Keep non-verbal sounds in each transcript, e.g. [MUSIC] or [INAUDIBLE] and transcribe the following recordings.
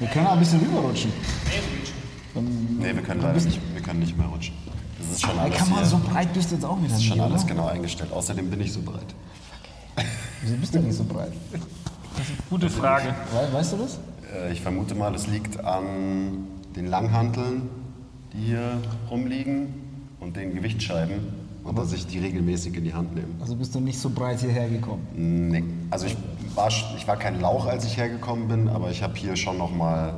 Wir können auch ein bisschen rüberrutschen. Nee, wir können leider nicht, wir können nicht mehr rutschen. Das ist schon Ey, alles, kann man hier, so breit bist du jetzt auch wieder das ist nicht, schon alles oder? genau eingestellt. Außerdem bin ich so breit. Wieso bist du nicht so breit? Gute Frage. We weißt du das? Äh, Ich vermute mal, es liegt an den Langhanteln, die hier rumliegen und den Gewichtsscheiben und dass ich die regelmäßig in die Hand nehme. Also bist du nicht so breit hierher gekommen. Nee. Also ich war, ich war kein Lauch, als ich hergekommen bin, aber ich habe hier schon noch mal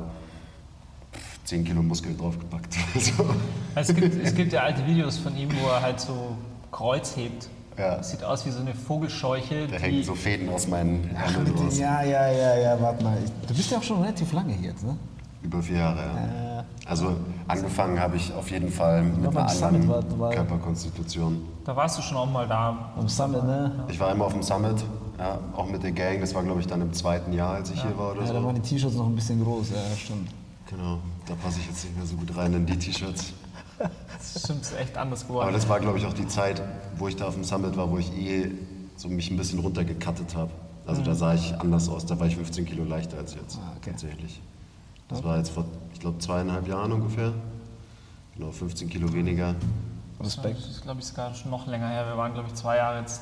10 Kilo Muskel draufgepackt. So. [LAUGHS] Also es, gibt, es gibt ja alte Videos von ihm, wo er halt so Kreuz hebt. Ja. Das sieht aus wie so eine Vogelscheuche, Da die hängen so Fäden aus meinen Ärmeln raus. ja, ja, ja, ja, warte mal. Ich- Du bist ja auch schon relativ lange hier jetzt, ne? Über vier Jahre, ja. Also angefangen habe ich auf jeden Fall mit einer anderen war- war- Körperkonstitution. da warst du schon auch mal da. Am Summit, ne? Ich war immer auf dem Summit, ja, auch mit der Gang. Das war, glaube ich, dann im zweiten Jahr, als ich hier war oder Ja, da so. waren die T-Shirts noch ein bisschen groß, ja, stimmt. Genau, da passe ich jetzt nicht mehr so gut rein in die T-Shirts. [LAUGHS] Das stimmt, ist echt anders Aber geworden. das war, glaube ich, auch die Zeit, wo ich da auf dem Summit war, wo ich eh so mich ein bisschen runtergekattet habe. Also da sah ich anders aus. Da war ich 15 Kilo leichter als jetzt, Ah, okay. tatsächlich. Das war jetzt vor, ich glaube, zweieinhalb Jahren ungefähr. Genau, 15 Kilo weniger. Respekt. Das ist, glaube ich, sogar schon noch länger her. Wir waren, glaube ich, zwei Jahre jetzt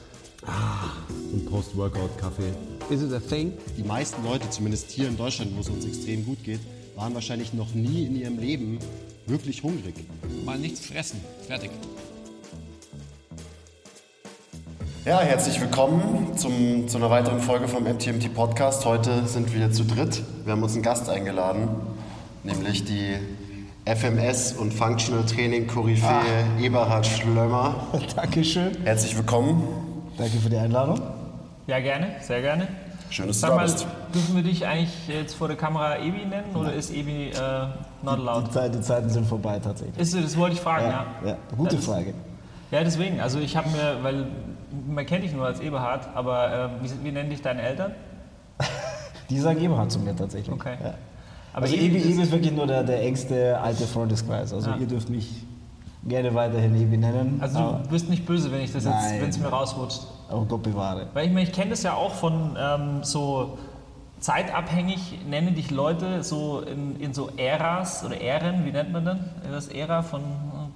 Und Post-Workout-Kaffee. Is it a thing? Die meisten Leute, zumindest hier in Deutschland, wo es uns extrem gut geht, waren wahrscheinlich noch nie in ihrem Leben wirklich hungrig. Mal nichts fressen. Fertig. Ja, herzlich willkommen zum, zu einer weiteren Folge vom MTMT Podcast. Heute sind wir zu dritt. Wir haben uns einen Gast eingeladen, nämlich die FMS und Functional Training Koryphäe Eberhard Schlömer. [LAUGHS] Dankeschön. Herzlich willkommen. Danke für die Einladung. Ja, gerne, sehr gerne. Schön, dass du Sag da mal, bist. dürfen wir dich eigentlich jetzt vor der Kamera Ebi nennen oder ist Ebi äh, not Die, allowed? Zeit, die Zeiten sind vorbei tatsächlich. Ist, das wollte ich fragen, ja. ja, gute Das- Frage. Ja, deswegen. Also ich habe mir, weil man kennt dich nur als Eberhard, aber äh, wie, wie nennen dich deine Eltern? [LAUGHS] Die sagen Eberhard zu mir tatsächlich. Okay. Ja. Aber also Ebi Ebi, ist- Ebi ist wirklich nur der, der engste alte Freundeskreis. Also Ja. ihr dürft mich gerne weiterhin Ebi nennen. Also du bist nicht böse, wenn ich das jetzt, Nein. wenn es mir rausrutscht. aber Gott bewahre. Weil ich meine, ich kenne das ja auch von ähm, so zeitabhängig nennen dich Leute so in, in so Äras oder Ähren, wie nennt man dann? Das Ära von äh,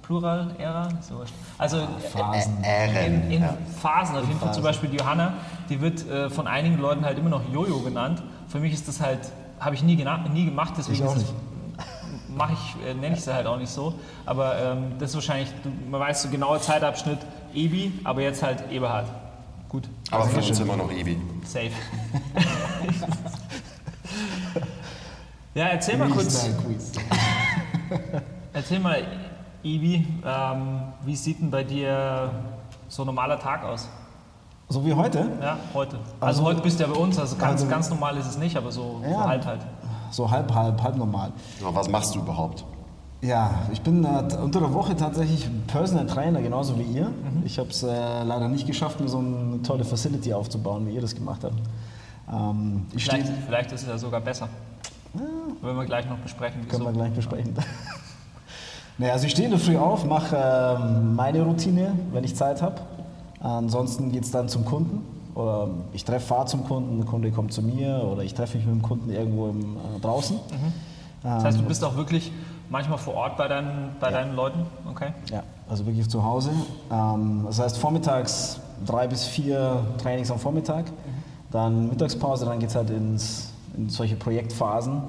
Plural, Ära? So. Also Phasen. Ähren. in, in ja. Phasen. Auf jeden Fall zum Phasen. Beispiel die Johanna, die wird äh, von einigen Leuten halt immer noch Jojo genannt. Für mich ist das halt, habe ich nie, nie gemacht, deswegen Ich auch ist es- nicht. Mache ich, äh, nenne ich sie halt auch nicht so. Aber ähm, das ist wahrscheinlich, du, man weiß so genauer Zeitabschnitt Ebi, aber jetzt halt Eberhard. Gut, Aber für uns immer noch Ebi. safe. [LAUGHS] ja, erzähl mal kurz, [LAUGHS] erzähl mal, Ebi, ähm, wie sieht denn bei dir so ein normaler Tag aus? So wie heute? Ja, heute. Also, Also- heute bist du ja bei uns, also ganz, Also- ganz normal ist es nicht, aber so, so Ja. halb halt. So halb, halb, halb normal. Aber was machst du überhaupt? Ja, ich bin äh, unter der Woche tatsächlich Personal Trainer, genauso wie ihr. Mhm. Ich habe es äh, leider nicht geschafft, mir so eine tolle Facility aufzubauen, wie ihr das gemacht habt. Ähm, ich stehe, Vielleicht, vielleicht ist es ja sogar besser. Wenn wir gleich noch besprechen, können wir gleich besprechen. [LAUGHS] naja, also ich stehe in der Früh auf, mache ähm, meine Routine, wenn ich Zeit habe. Ansonsten geht es dann zum Kunden. Oder ich treffe, fahre zum Kunden, der Kunde kommt zu mir oder ich treffe mich mit dem Kunden irgendwo im, äh, draußen. Das heißt, du bist auch wirklich manchmal vor Ort bei deinen, bei deinen Leuten? Okay. Ja, also wirklich zu Hause. Ähm, das heißt vormittags drei bis vier Trainings am Vormittag, dann Mittagspause, dann geht es halt ins, in solche Projektphasen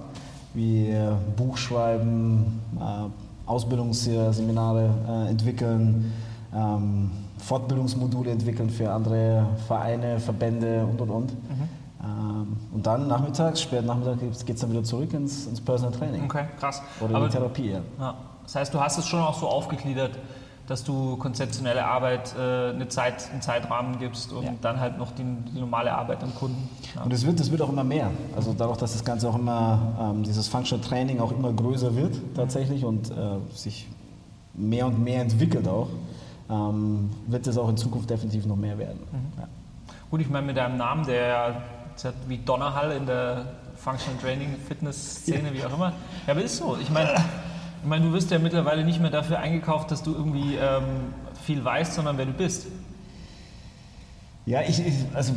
wie äh, Buchschreiben, äh, Ausbildungsseminare äh, entwickeln, ähm, Fortbildungsmodule entwickeln für andere Vereine, Verbände und und und. Ähm, und dann nachmittags, spät Nachmittag geht es dann wieder zurück ins, ins Personal Training Okay, krass. oder in Aber, die Therapie. Ja. ja, das heißt, du hast es schon auch so aufgegliedert, dass du konzeptionelle Arbeit äh, eine Zeit, einen Zeitrahmen gibst und Ja. dann halt noch die, die normale Arbeit am Kunden. Ja. Und es wird, es wird auch immer mehr. Also dadurch, dass das Ganze auch immer, ähm, dieses Functional Training auch immer größer wird tatsächlich und äh, sich mehr und mehr entwickelt auch, ähm, wird es auch in Zukunft definitiv noch mehr werden. Ja. Gut, ich meine, mit deinem Namen, der ja wie Donnerhall in der Functional Training, Fitness-Szene, wie auch immer. Ja, aber ist so. Ich meine, ich meine, du wirst ja mittlerweile nicht mehr dafür eingekauft, dass du irgendwie ähm, viel weißt, sondern wer du bist. Ja, ich, ich, also,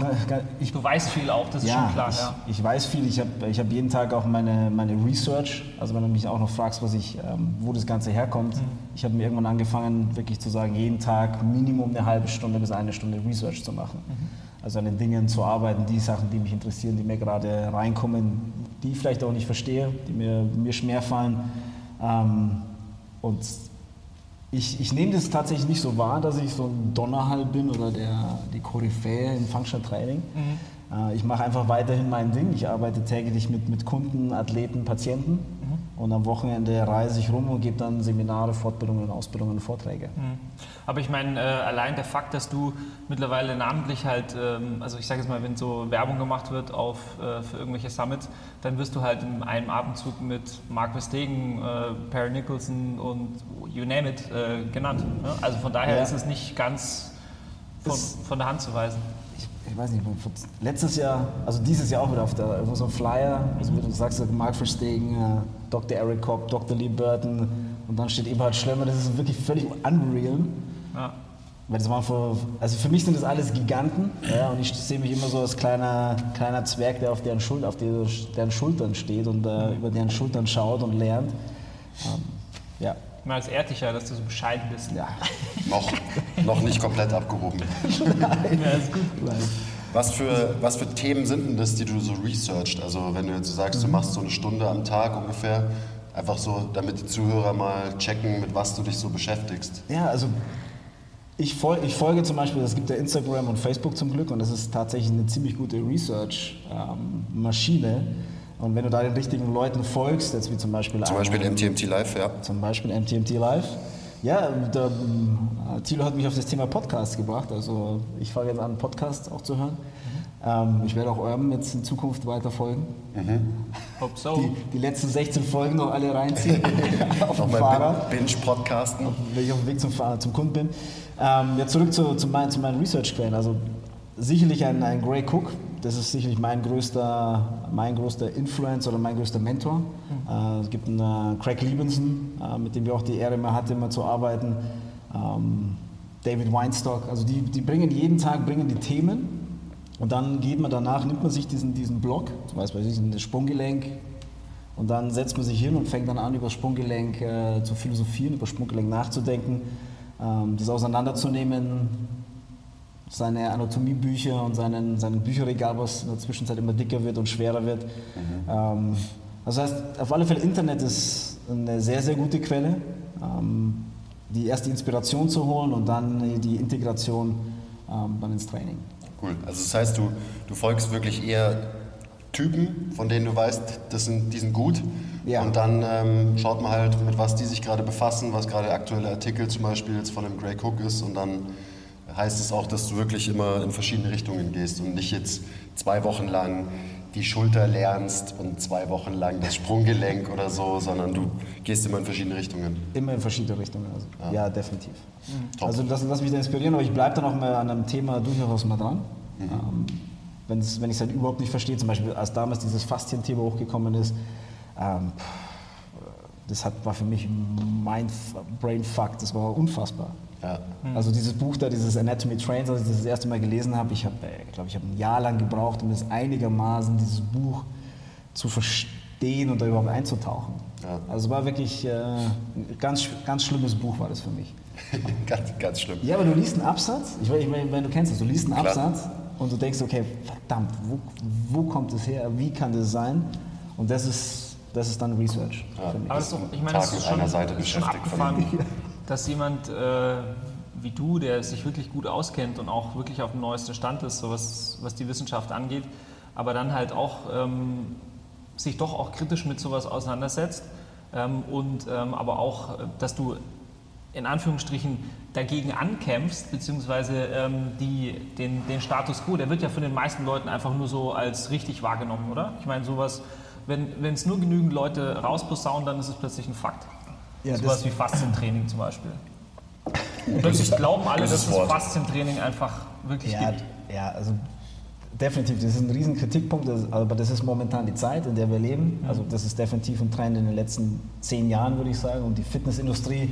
ich Du weißt viel auch, das ist ja, schon klar. ich, ja. ich weiß viel. Ich habe ich hab jeden Tag auch meine, meine Research. Also wenn du mich auch noch fragst, was ich, ähm, wo das Ganze herkommt. Mhm. Ich habe mir irgendwann angefangen, wirklich zu sagen, jeden Tag Minimum eine halbe Stunde bis eine Stunde Research zu machen. Mhm. Also an den Dingen zu arbeiten, die Sachen, die mich interessieren, die mir gerade reinkommen, die ich vielleicht auch nicht verstehe, die mir, mir schwer fallen. Ähm, und ich, ich nehme das tatsächlich nicht so wahr, dass ich so ein Donnerhall bin oder der, die Koryphäe im Functional Training. Äh, Ich mache einfach weiterhin mein Ding. Ich arbeite täglich mit, mit Kunden, Athleten, Patienten. Und am Wochenende reise ich rum und gebe dann Seminare, Fortbildungen, Ausbildungen und Vorträge. Aber ich meine, äh, allein der Fakt, dass du mittlerweile namentlich halt, ähm, also ich sage jetzt mal, wenn so Werbung gemacht wird auf, äh, für irgendwelche Summits, dann wirst du halt in einem Abendzug mit Mark Verstegen, äh, Perry Nicholson und you name it äh, genannt. Ne? Also von daher Ja. ist es nicht ganz von, von der Hand zu weisen. Ich, weiß nicht, letztes Jahr, also dieses Jahr auch wieder auf der, irgendwo so ein Flyer, also wie du sagst, Mark Verstegen, äh, Dr. Eric Kopp, Dr. Lee Burton und dann steht Eberhard Schlemmer, das ist wirklich völlig unreal. Ja. Weil das waren vor, also für mich sind das alles Giganten ja, und ich sehe mich immer so als kleiner, kleiner Zwerg, der auf deren, Schul auf der, deren Schultern steht und äh, über deren Schultern schaut und lernt. Ähm, ja. Ehrt dich ja, dass du so bescheiden bist. ja. Noch, noch nicht komplett abgehoben. Ja, ist gut. Was für, was für Themen sind denn das, die du so researcht? Also wenn du jetzt so sagst, du machst so eine Stunde am Tag ungefähr, einfach so, damit die Zuhörer mal checken, mit was du dich so beschäftigst. Ja, also ich, fol ich folge zum Beispiel, es gibt ja Instagram und Facebook zum Glück und das ist tatsächlich eine ziemlich gute Research-Maschine. Und wenn du da den richtigen Leuten folgst, jetzt wie zum Beispiel Zum einen- Beispiel MTMT Live, ja. zum Beispiel MTMT Live. Ja, der, äh, Thilo hat mich auf das Thema Podcast gebracht. Also ich fange jetzt an, Podcast auch zu hören. Ähm, ich werde auch eurem jetzt in Zukunft weiter folgen. Hope so. Die, die letzten 16 Folgen noch alle reinziehen [LAUGHS] auf dem Fahrrad Binge-Podcasten. wenn ich auf dem Weg zum, zum Kunden bin. Ähm, ja, zurück zu, zu, mein, zu meinen Research-Quellen. Also sicherlich ein, ein Gray Cook, das ist sicherlich mein größter, mein größter Influencer oder mein größter Mentor. Äh, es gibt einen äh, Craig Liebenson, äh, mit dem wir auch die Ehre immer hatten, immer zu arbeiten. Ähm, David Weinstock, also die, die bringen jeden Tag bringen die Themen und dann geht man danach, nimmt man sich diesen, diesen Block, zum Beispiel diesen Sprunggelenk, und dann setzt man sich hin und fängt dann an, über das Sprunggelenk äh, zu philosophieren, über das Sprunggelenk nachzudenken, ähm, das auseinanderzunehmen, seine Anatomiebücher und seinen, seinen Bücherregal, was in der Zwischenzeit immer dicker wird und schwerer wird. Ähm, das heißt, auf alle Fälle Internet ist eine sehr, sehr gute Quelle, ähm, die erste Inspiration zu holen und dann die Integration ähm, dann ins Training. Cool. Also das heißt, du, du folgst wirklich eher Typen, von denen du weißt, das sind, die sind gut. Ja. Und dann ähm, schaut man halt, mit was die sich gerade befassen, was gerade aktuelle Artikel zum Beispiel jetzt von dem Grey Cook ist. Und dann heißt es auch, dass du wirklich immer in verschiedene Richtungen gehst und nicht jetzt zwei Wochen lang die Schulter lernst und zwei Wochen lang das Sprunggelenk oder so, sondern du gehst immer in verschiedene Richtungen. Immer in verschiedene Richtungen. Also. Ja. definitiv. Top. Also lass, lass mich da inspirieren, aber ich bleibe dann auch mal an einem Thema durchaus mal dran. Ähm, wenn's, wenn ich es halt überhaupt nicht verstehe, zum Beispiel als damals dieses Faszien-Thema hochgekommen ist, ähm, das hat, war für mich mein Brainfuck, das war unfassbar. Ja. Also dieses Buch da, dieses Anatomy Trains, als ich das das erste Mal gelesen habe, ich habe, glaube ich, habe ein Jahr lang gebraucht, um das einigermaßen dieses Buch zu verstehen und da überhaupt einzutauchen. Ja. Also es war wirklich äh, ein ganz, ganz schlimmes Buch war das für mich. [LAUGHS] ganz, ganz schlimm. Ja, aber du liest einen Absatz, ich ich meine, du kennst es, du liest einen Klar. Absatz und du denkst, okay, verdammt, wo, wo kommt es her, wie kann das sein? Und das ist, das ist dann Research Ja. für mich. Aber das ist doch, ich meine, Tag das ist schon, einer Seite das ist schon beschäftigt von abgefahren, dass jemand äh, wie du, der sich wirklich gut auskennt und auch wirklich auf dem neuesten Stand ist, so was, was die Wissenschaft angeht, aber dann halt auch ähm, sich doch auch kritisch mit sowas auseinandersetzt ähm, und ähm, aber auch, dass du in Anführungsstrichen dagegen ankämpfst, beziehungsweise ähm, die, den, den Status quo, der wird ja von den meisten Leuten einfach nur so als richtig wahrgenommen, oder? Ich meine, sowas, wenn es nur genügend Leute rausposaunen, dann ist es plötzlich ein Fakt. Ja, sowas wie Faszientraining zum Beispiel. [LAUGHS] Plötzlich glauben alle, dass das. Faszientraining einfach wirklich Ja, gibt. ja, also definitiv, das ist ein riesen Kritikpunkt, aber das ist momentan die Zeit, in der wir leben. Also das ist definitiv ein Trend in den letzten zehn Jahren, würde ich sagen. Und die Fitnessindustrie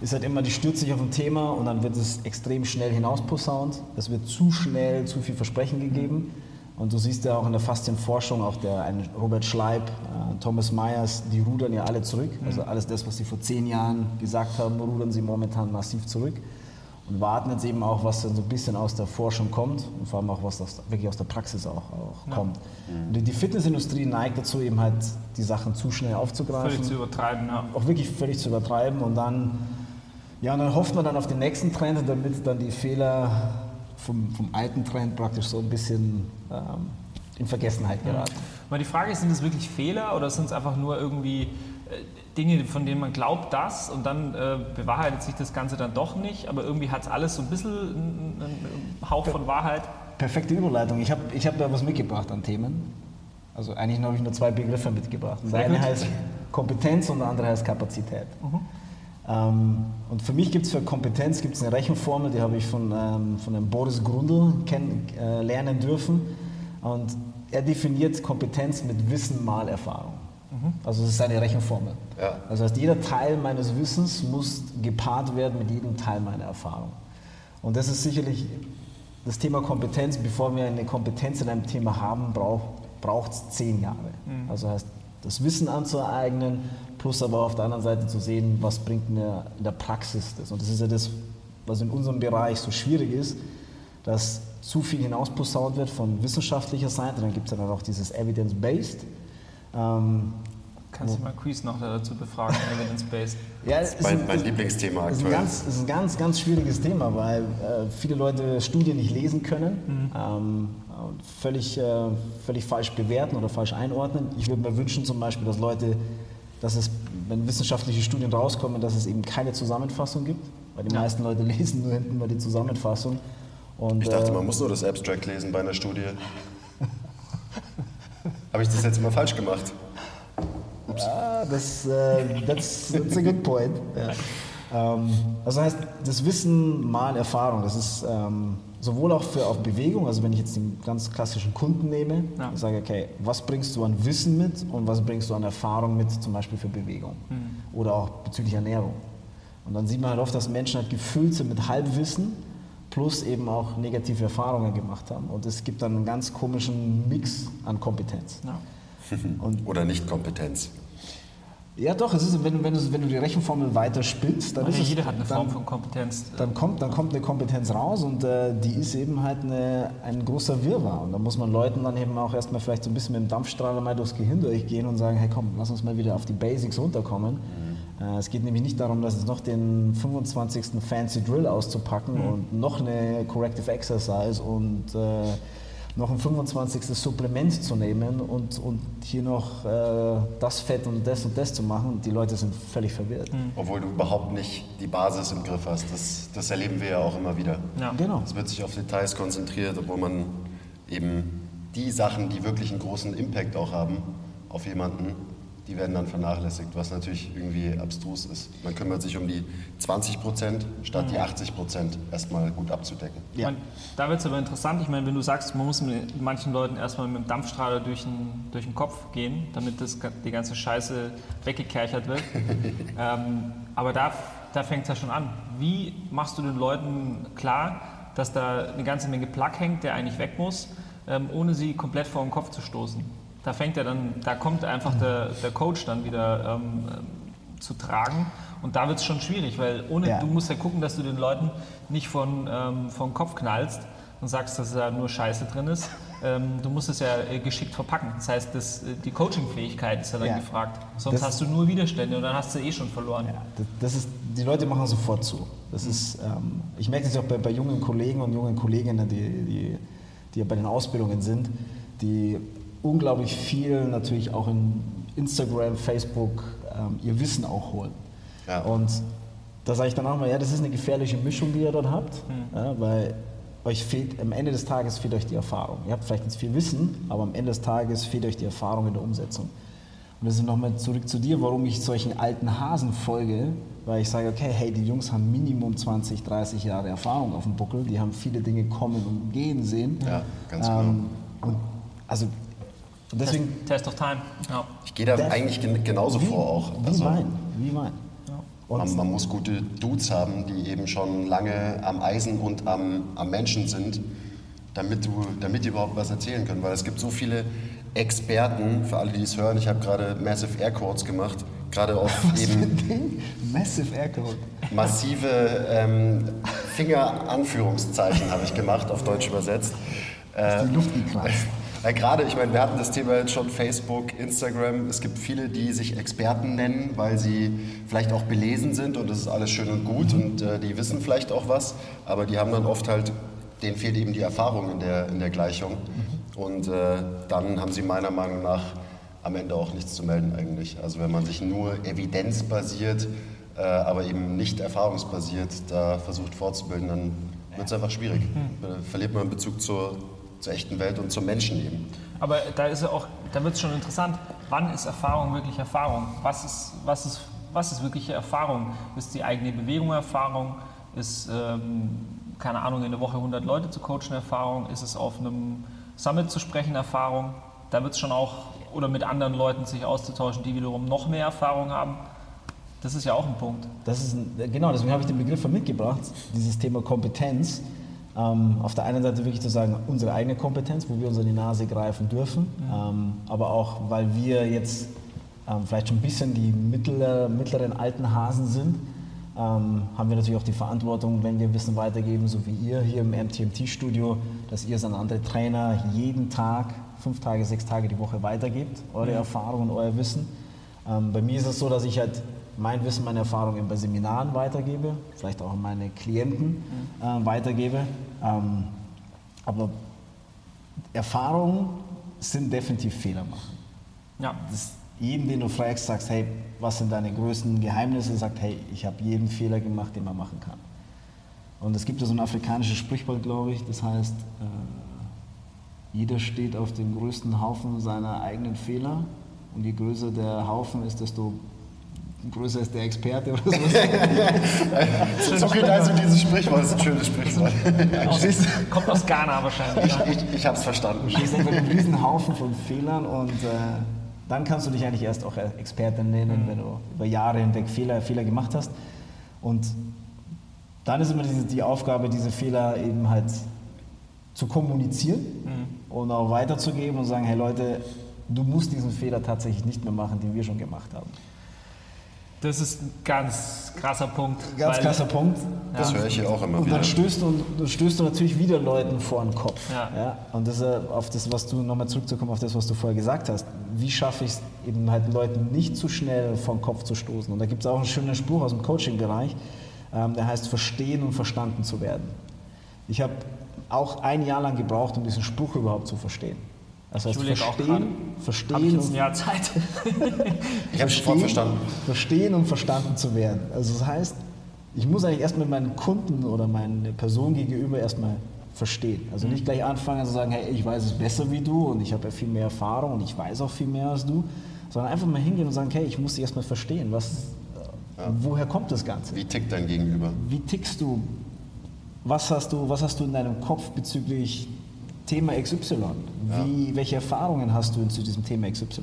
ist halt immer, die stürzt sich auf ein Thema und dann wird es extrem schnell hinausposaunt. Es wird zu schnell zu viel Versprechen gegeben. Und du siehst ja auch in der Faszienforschung, auch der ein Robert Schleib, äh, Thomas Myers, die rudern ja alle zurück. Also alles das, was sie vor zehn Jahren gesagt haben, rudern sie momentan massiv zurück und warten jetzt eben auch, was dann so ein bisschen aus der Forschung kommt und vor allem auch, was aus, wirklich aus der Praxis auch, auch kommt. Und die- die Fitnessindustrie neigt dazu, eben halt die Sachen zu schnell aufzugreifen, Völlig zu übertreiben, ja. auch wirklich völlig zu übertreiben und dann, ja, und dann hofft man dann auf den nächsten Trend, damit dann die Fehler vom, vom alten Trend praktisch so ein bisschen ähm, in Vergessenheit geraten. Aber die Frage ist, sind es wirklich Fehler oder sind es einfach nur irgendwie äh, Dinge, von denen man glaubt das und dann äh, bewahrheitet sich das Ganze dann doch nicht, aber irgendwie hat es alles so ein bisschen einen, einen Hauch von Wahrheit. Perfekte Überleitung. Ich habe ich hab da was mitgebracht an Themen. Also eigentlich habe ich nur zwei Begriffe mitgebracht. Und der eine heißt Kompetenz und der andere heißt Kapazität. Ähm, und für mich gibt es für Kompetenz gibt's eine Rechenformel, die habe ich von, ähm, von dem Boris Grundl kenn, äh, lernen dürfen. Und er definiert Kompetenz mit Wissen mal Erfahrung. Also es ist eine Rechenformel. Ja. Also heißt, jeder Teil meines Wissens muss gepaart werden mit jedem Teil meiner Erfahrung. Und das ist sicherlich das Thema Kompetenz. Bevor wir eine Kompetenz in einem Thema haben, braucht es zehn Jahre. Also heißt, das Wissen anzueignen, plus aber auf der anderen Seite zu sehen, was bringt mir in der Praxis das. Und das ist ja das, was in unserem Bereich so schwierig ist, dass zu viel hinausposaunt wird von wissenschaftlicher Seite. Dann gibt es dann auch dieses Evidence-Based. Ähm, Kannst du mal Quiz noch dazu befragen, [LAUGHS] Evidence-Based? ja, Das ist mein, ein- mein Lieblingsthema ist ein aktuell. ganz, es ist ein ganz, ganz schwieriges Thema, weil äh, viele Leute Studien nicht lesen können, ähm, und völlig, äh, völlig falsch bewerten oder falsch einordnen. Ich würde mir wünschen zum Beispiel, dass Leute, dass es, wenn wissenschaftliche Studien rauskommen, dass es eben keine Zusammenfassung gibt, weil die Ja. meisten Leute [LAUGHS] lesen nur hinten mal die Zusammenfassung. Und, Ich dachte, äh, man muss nur das Abstract lesen bei einer Studie. [LAUGHS] Habe ich das jetzt immer falsch gemacht? Ja, das, äh, that's, that's a good point. Ja. Ähm, also heißt, das Wissen mal Erfahrung, das ist ähm, sowohl auch für auf Bewegung, also wenn ich jetzt den ganz klassischen Kunden nehme, Ja. ich sage, okay, was bringst du an Wissen mit und was bringst du an Erfahrung mit, zum Beispiel für Bewegung oder auch bezüglich Ernährung. Und dann sieht man halt oft, dass Menschen halt gefüllt sind mit Halbwissen plus eben auch negative Erfahrungen gemacht haben. Und es gibt dann einen ganz komischen Mix an Kompetenz. Ja. Und [LAUGHS] Oder Nichtkompetenz? Ja, doch, es ist, wenn, du- wenn, du, wenn du die Rechenformel weiter spielst, dann Also ist es, jeder hat eine dann, Form von Kompetenz. dann kommt, dann kommt eine Kompetenz raus und äh, die ist eben halt eine, ein großer Wirrwarr. Und da muss man Leuten dann eben auch erstmal vielleicht so ein bisschen mit dem Dampfstrahler mal durchs Gehirn durchgehen und sagen, hey komm, lass uns mal wieder auf die Basics runterkommen. Äh, es geht nämlich nicht darum, dass jetzt noch den 25. Fancy Drill auszupacken und noch eine Corrective Exercise und äh, noch ein 25. Supplement zu nehmen und, und hier noch äh, das Fett und das und das zu machen. Die Leute sind völlig verwirrt. Obwohl du überhaupt nicht die Basis im Griff hast. Das, das erleben wir ja auch immer wieder. Ja. Genau. Es wird sich auf Details konzentriert, obwohl man eben die Sachen, die wirklich einen großen Impact auch haben auf jemanden, die werden dann vernachlässigt, was natürlich irgendwie abstrus ist. Man kümmert sich um die 20 Prozent statt die 80 Prozent erstmal gut abzudecken. Ja. Man, da wird es aber interessant. Ich meine, wenn du sagst, man muss mit manchen Leuten erstmal mit dem Dampfstrahler durch den, durch den Kopf gehen, damit das, die ganze Scheiße weggekerchert wird. [LAUGHS] ähm, aber da, da fängt es ja schon an. Wie machst du den Leuten klar, dass da eine ganze Menge Plug hängt, der eigentlich weg muss, ähm, ohne sie komplett vor den Kopf zu stoßen? Da fängt er dann, da kommt einfach der, der Coach dann wieder ähm, zu tragen. Und da wird es schon schwierig, weil ohne, Ja. du musst ja gucken, dass du den Leuten nicht von, ähm, vom Kopf knallst und sagst, dass da nur Scheiße drin ist. Ähm, du musst es ja äh, geschickt verpacken. Das heißt, das, äh, die Coaching-Fähigkeit ist ja dann Ja. gefragt. Sonst Das- hast du nur Widerstände und dann hast du eh schon verloren. Ja, das, das ist, die Leute machen sofort zu. Das ist, ähm, ich merke das ja auch bei, bei jungen Kollegen und jungen Kolleginnen, die, die, die ja bei den Ausbildungen sind, die unglaublich viel natürlich auch in Instagram, Facebook ähm, ihr Wissen auch holen. Ja. Und da sage ich dann auch mal, ja, das ist eine gefährliche Mischung, die ihr dort habt, ja, weil euch fehlt, am Ende des Tages fehlt euch die Erfahrung. Ihr habt vielleicht jetzt viel Wissen, aber am Ende des Tages fehlt euch die Erfahrung in der Umsetzung. Und das ist nochmal zurück zu dir, warum ich solchen alten Hasen folge, weil ich sage, okay, hey, die Jungs haben Minimum 20, 30 Jahre Erfahrung auf dem Buckel, die haben viele Dinge kommen und gehen sehen. Ja, ganz genau. Ähm, und also und deswegen Test, Test of Time. Ja. Ich gehe da Das- eigentlich gen genauso wie, vor auch. wie Also, wie Wein. Und man, man muss gute Dudes haben, die eben schon lange am Eisen und am, am Menschen sind, damit, du, damit die überhaupt was erzählen können. Weil es gibt so viele Experten, für alle, die es hören, ich habe gerade Massive Air Quotes gemacht, gerade auf [LAUGHS] eben Ding, Massive Air Code. massive ähm, Finger-Anführungszeichen habe ich gemacht, auf Deutsch übersetzt. Ist die Luft gekratzt. Ja, gerade, ich meine, wir hatten das Thema jetzt schon Facebook, Instagram. Es gibt viele, die sich Experten nennen, weil sie vielleicht auch belesen sind und das ist alles schön und gut und äh, die wissen vielleicht auch was, aber die haben dann oft halt, denen fehlt eben die Erfahrung in der, in der Gleichung. Und äh, dann haben sie meiner Meinung nach am Ende auch nichts zu melden eigentlich. Also wenn man sich nur evidenzbasiert, äh, aber eben nicht erfahrungsbasiert da versucht fortzubilden, dann wird es einfach schwierig. Äh, Verliert man Bezug zur, zur echten Welt und zum Menschen eben. Aber da ist ja auch, da wird es schon interessant, wann ist Erfahrung wirklich Erfahrung? Was ist, was ist, was ist wirkliche Erfahrung? Ist die eigene Bewegung Erfahrung? Ist, ähm, keine Ahnung, in der Woche 100 Leute zu coachen Erfahrung? Ist es auf einem Summit zu sprechen Erfahrung? Da wird es schon auch, oder mit anderen Leuten sich auszutauschen, die wiederum noch mehr Erfahrung haben. Das ist ja auch ein Punkt. Das ist ein, genau, deswegen habe ich den Begriff mitgebracht, dieses Thema Kompetenz. Ähm, auf der einen Seite wirklich zu sagen, unsere eigene Kompetenz, wo wir uns in die Nase greifen dürfen, ähm, aber auch, weil wir jetzt ähm, vielleicht schon ein bisschen die mittler, mittleren alten Hasen sind, ähm, haben wir natürlich auch die Verantwortung, wenn wir Wissen weitergeben, so wie ihr hier im MTMT-Studio, dass ihr es an andere Trainer jeden Tag, fünf Tage, sechs Tage die Woche weitergebt, eure Erfahrungen und euer Wissen. Ähm, bei mir ist es so, dass ich halt mein Wissen, meine Erfahrungen bei Seminaren weitergebe, vielleicht auch an meine Klienten äh, weitergebe. Ähm, aber Erfahrungen sind definitiv Fehler machen. Ja. Das, jeden, den du fragst, sagst, hey, was sind deine größten Geheimnisse, sagt, hey, ich habe jeden Fehler gemacht, den man machen kann. Und es gibt ja so ein afrikanisches Sprichwort, glaube ich, das heißt, äh, jeder steht auf dem größten Haufen seiner eigenen Fehler und je größer der Haufen ist, desto größer ist der Experte oder sowas. [LAUGHS] So geht also dieses Sprichwort, das ist ein schönes Sprichwort. Aus, kommt aus Ghana wahrscheinlich. Ja. Ich, ich habe es verstanden. Du stehst einfach einem riesen Haufen von Fehlern und äh, dann kannst du dich eigentlich erst auch Expertin nennen, wenn du über Jahre hinweg Fehler, Fehler gemacht hast. Und dann ist immer diese, die Aufgabe, diese Fehler eben halt zu kommunizieren und auch weiterzugeben und sagen, hey Leute, du musst diesen Fehler tatsächlich nicht mehr machen, den wir schon gemacht haben. Das ist ein ganz krasser Punkt. Ganz krasser Punkt. Das höre ich hier auch immer Und wieder. dann stößt du, dann stößt du natürlich wieder Leuten vor den Kopf. Ja. Und das ist auf das, was du nochmal zurückzukommen auf das, was du vorher gesagt hast. Wie schaffe ich es eben halt Leuten nicht zu schnell vor den Kopf zu stoßen? Und da gibt es auch einen schönen Spruch aus dem Coaching-Bereich, ähm, der heißt verstehen und verstanden zu werden. Ich habe auch ein Jahr lang gebraucht, um diesen Spruch überhaupt zu verstehen. Das heißt, Ich überlege auch verstehen, gerade. Habe ich verstehen jetzt ein und Jahr Zeit? [LAUGHS] Ich habe sofort verstanden. Verstehen und verstanden zu werden. Also das heißt, ich muss eigentlich erstmal meinen Kunden oder meine Person gegenüber erstmal verstehen. Also nicht gleich anfangen zu sagen, hey, ich weiß es besser wie du und ich habe ja viel mehr Erfahrung und ich weiß auch viel mehr als du, sondern einfach mal hingehen und sagen, hey, ich muss dich erstmal verstehen, was, äh, woher kommt das Ganze? Wie tickt dein Gegenüber? Wie tickst du? Was hast du, was hast du in deinem Kopf bezüglich Thema XY? Wie, Welche Erfahrungen hast du zu diesem Thema XY?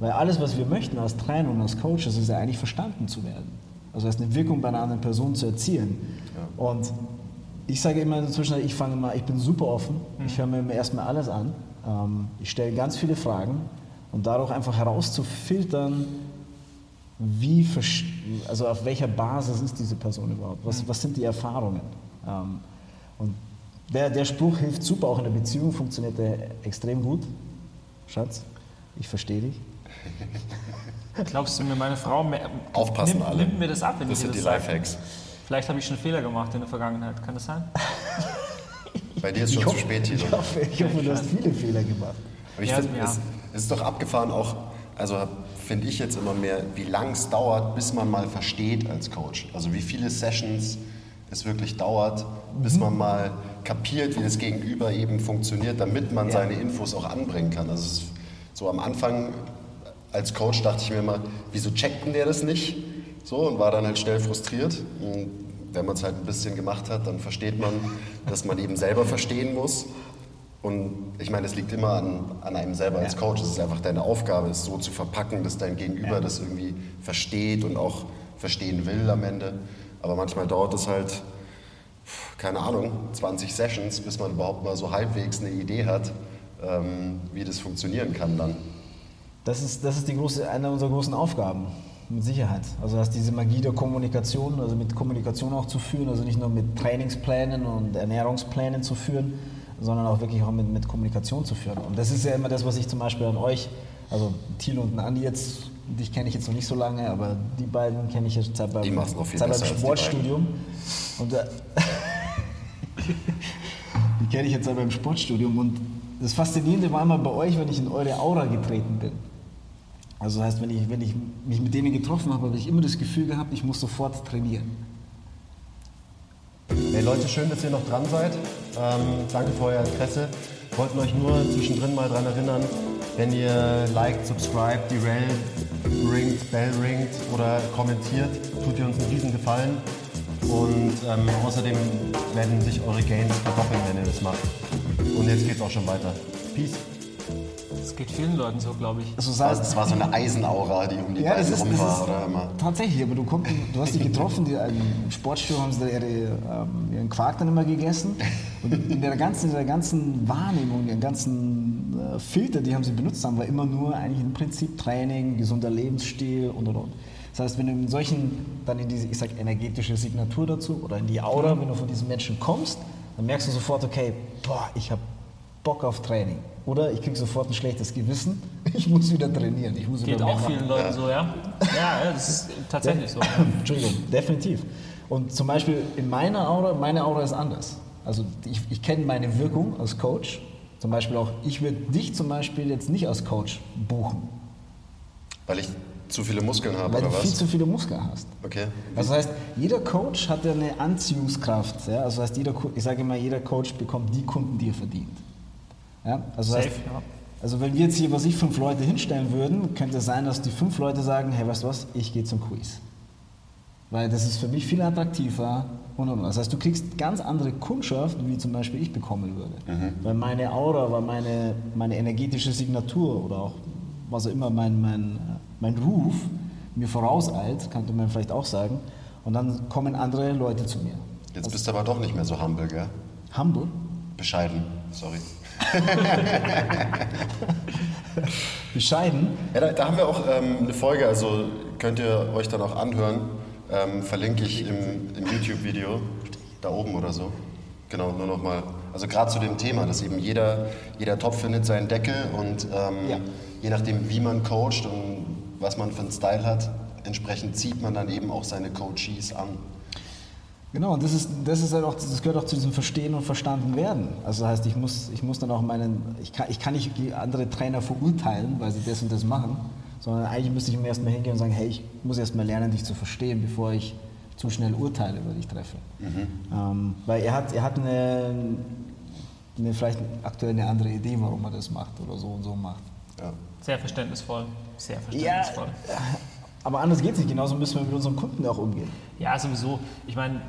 Weil alles, was wir möchten als Trainer und als Coaches, ist ja eigentlich verstanden zu werden. Also erst eine Wirkung bei einer anderen Person zu erzielen. Und ich sage immer inzwischen, ich fange immer, ich bin super offen. Ich höre mir immer erstmal alles an. Ähm, ich stelle ganz viele Fragen und dadurch einfach herauszufiltern, wie, also auf welcher Basis ist diese Person überhaupt? Was, was sind die Erfahrungen? Ähm, und der, der Spruch hilft super, auch in der Beziehung funktioniert der extrem gut. Schatz, ich verstehe dich. [LAUGHS] Glaubst du mir, meine Frau mehr, Aufpassen nimmt, alle. nimmt mir das ab, wenn Das ich sind die das sage? Lifehacks. Vielleicht habe ich schon Fehler gemacht in der Vergangenheit. Kann das sein? [LAUGHS] Bei dir ist schon Ich zu hoffe- spät, Tilo. Ich hoffe, ich hoffe du hast viele Fehler gemacht. Aber ich Ja, finde, ja. es, es ist doch abgefahren auch, also finde ich jetzt immer mehr, wie lang es dauert, bis man mal versteht als Coach. Also wie viele Sessions es wirklich dauert, bis man mal kapiert, wie das Gegenüber eben funktioniert, damit man seine Infos auch anbringen kann. Also so am Anfang als Coach dachte ich mir immer, wieso checkt denn der das nicht? So und war dann halt schnell frustriert. Und wenn man es halt ein bisschen gemacht hat, dann versteht man, dass man eben selber verstehen muss. Und ich meine, es liegt immer an, an einem selber als Coach. Es ist einfach deine Aufgabe, es so zu verpacken, dass dein Gegenüber das irgendwie versteht und auch verstehen will am Ende. Aber manchmal dauert es halt, keine Ahnung, 20 Sessions, bis man überhaupt mal so halbwegs eine Idee hat, ähm, wie das funktionieren kann dann. Das ist, das ist die große, eine unserer großen Aufgaben, mit Sicherheit. Also dass diese Magie der Kommunikation, also mit Kommunikation auch zu führen, also nicht nur mit Trainingsplänen und Ernährungsplänen zu führen, sondern auch wirklich auch mit, mit Kommunikation zu führen. Und das ist ja immer das, was ich zum Beispiel an euch, also Thilo und Andi jetzt, dich kenne ich jetzt noch nicht so lange, aber die beiden kenne ich jetzt seit beim, seit beim Sportstudium. Und äh, [LAUGHS] die kenne ich jetzt seit beim Sportstudium und das Faszinierende war immer bei euch, wenn ich in eure Aura getreten bin. Also das heißt, wenn ich, wenn ich mich mit denen getroffen habe, habe ich immer das Gefühl gehabt, ich muss sofort trainieren. Hey Leute, schön, dass ihr noch dran seid. Ähm, danke für euer Interesse. Wollten euch nur zwischendrin mal daran erinnern, wenn ihr liked, subscribt, die Rail ringt, Bell ringt oder kommentiert, tut ihr uns einen riesen Gefallen. Und ähm, außerdem werden sich eure Gains verdoppeln, wenn ihr das macht. Und jetzt geht's auch schon weiter. Peace. Das geht vielen Leuten so, glaube ich. Also das es war so eine Eisenaura, die um die Ja, beiden ist, rum war. Oder immer. tatsächlich, aber du, kommst, du hast die getroffen, die, im Sportstudio haben sie da ihre, ähm, ihren Quark dann immer gegessen und in der ganzen, in der ganzen Wahrnehmung, den ganzen äh, Filter, die haben sie benutzt haben, war immer nur eigentlich im Prinzip Training, gesunder Lebensstil und und und. Das heißt, wenn du in solchen, dann in diese, ich sag, energetische Signatur dazu oder in die Aura, wenn du von diesen Menschen kommst, dann merkst du sofort, okay, boah, ich habe Bock auf Training. Oder ich kriege sofort ein schlechtes Gewissen, [LAUGHS] ich muss wieder trainieren. Ich muss Geht wieder auch machen. vielen Leuten so, ja? [LAUGHS] Ja, ja, das ist tatsächlich so. [LAUGHS] Entschuldigung, definitiv. Und zum Beispiel in meiner Aura, meine Aura ist anders. Also ich, ich kenne meine Wirkung als Coach. Zum Beispiel auch, ich würde dich zum Beispiel jetzt nicht als Coach buchen, Weil ich zu viele Muskeln habe, weil oder du viel was? zu viele Muskeln hast. Okay. Also das heißt, jeder Coach hat ja eine Anziehungskraft. Ja? Also das heißt, jeder, ich sage immer, jeder Coach bekommt die Kunden, die er verdient. Ja? Also, Safe, heißt, ja. also wenn wir jetzt hier, was ich fünf Leute hinstellen würden, könnte es sein, dass die fünf Leute sagen, hey, weißt du was, ich gehe zum Quiz. Weil das ist für mich viel attraktiver und und. Das heißt, du kriegst ganz andere Kundschaft, wie zum Beispiel ich bekommen würde. Weil meine Aura, weil meine, meine energetische Signatur oder auch was auch immer mein, mein, mein Ruf mir vorauseilt, könnte man vielleicht auch sagen. Und dann kommen andere Leute zu mir. Jetzt bist du aber doch nicht mehr so humble, gell? Humble. Bescheiden, sorry. [LAUGHS] Bescheiden. Ja, da, da haben wir auch ähm, eine Folge, also könnt ihr euch dann auch anhören. Ähm, verlinke ich im, im YouTube-Video, da oben oder so. Genau, nur nochmal. Also gerade zu dem Thema, dass eben jeder, jeder Topf findet seinen Deckel und ähm, Ja. je nachdem, wie man coacht und was man für einen Style hat, entsprechend zieht man dann eben auch seine Coaches an. Genau, und das, ist, das, ist halt auch, das gehört auch zu diesem Verstehen und Verstanden werden. Also das heißt, ich muss, ich muss dann auch meinen, ich kann, ich kann nicht andere Trainer verurteilen, weil sie das und das machen, sondern eigentlich müsste ich mir erstmal hingehen und sagen, hey, ich muss erstmal lernen, dich zu verstehen, bevor ich zu schnell Urteile über dich treffe. Ähm, weil er hat, er hat eine, eine, vielleicht aktuell eine andere Idee, warum er das macht oder so und so macht. Ja. Sehr verständnisvoll. Sehr Ja, verständnisvoll. aber anders geht es nicht. Genauso müssen wir mit unseren Kunden auch umgehen. Ja, sowieso. Ich meine,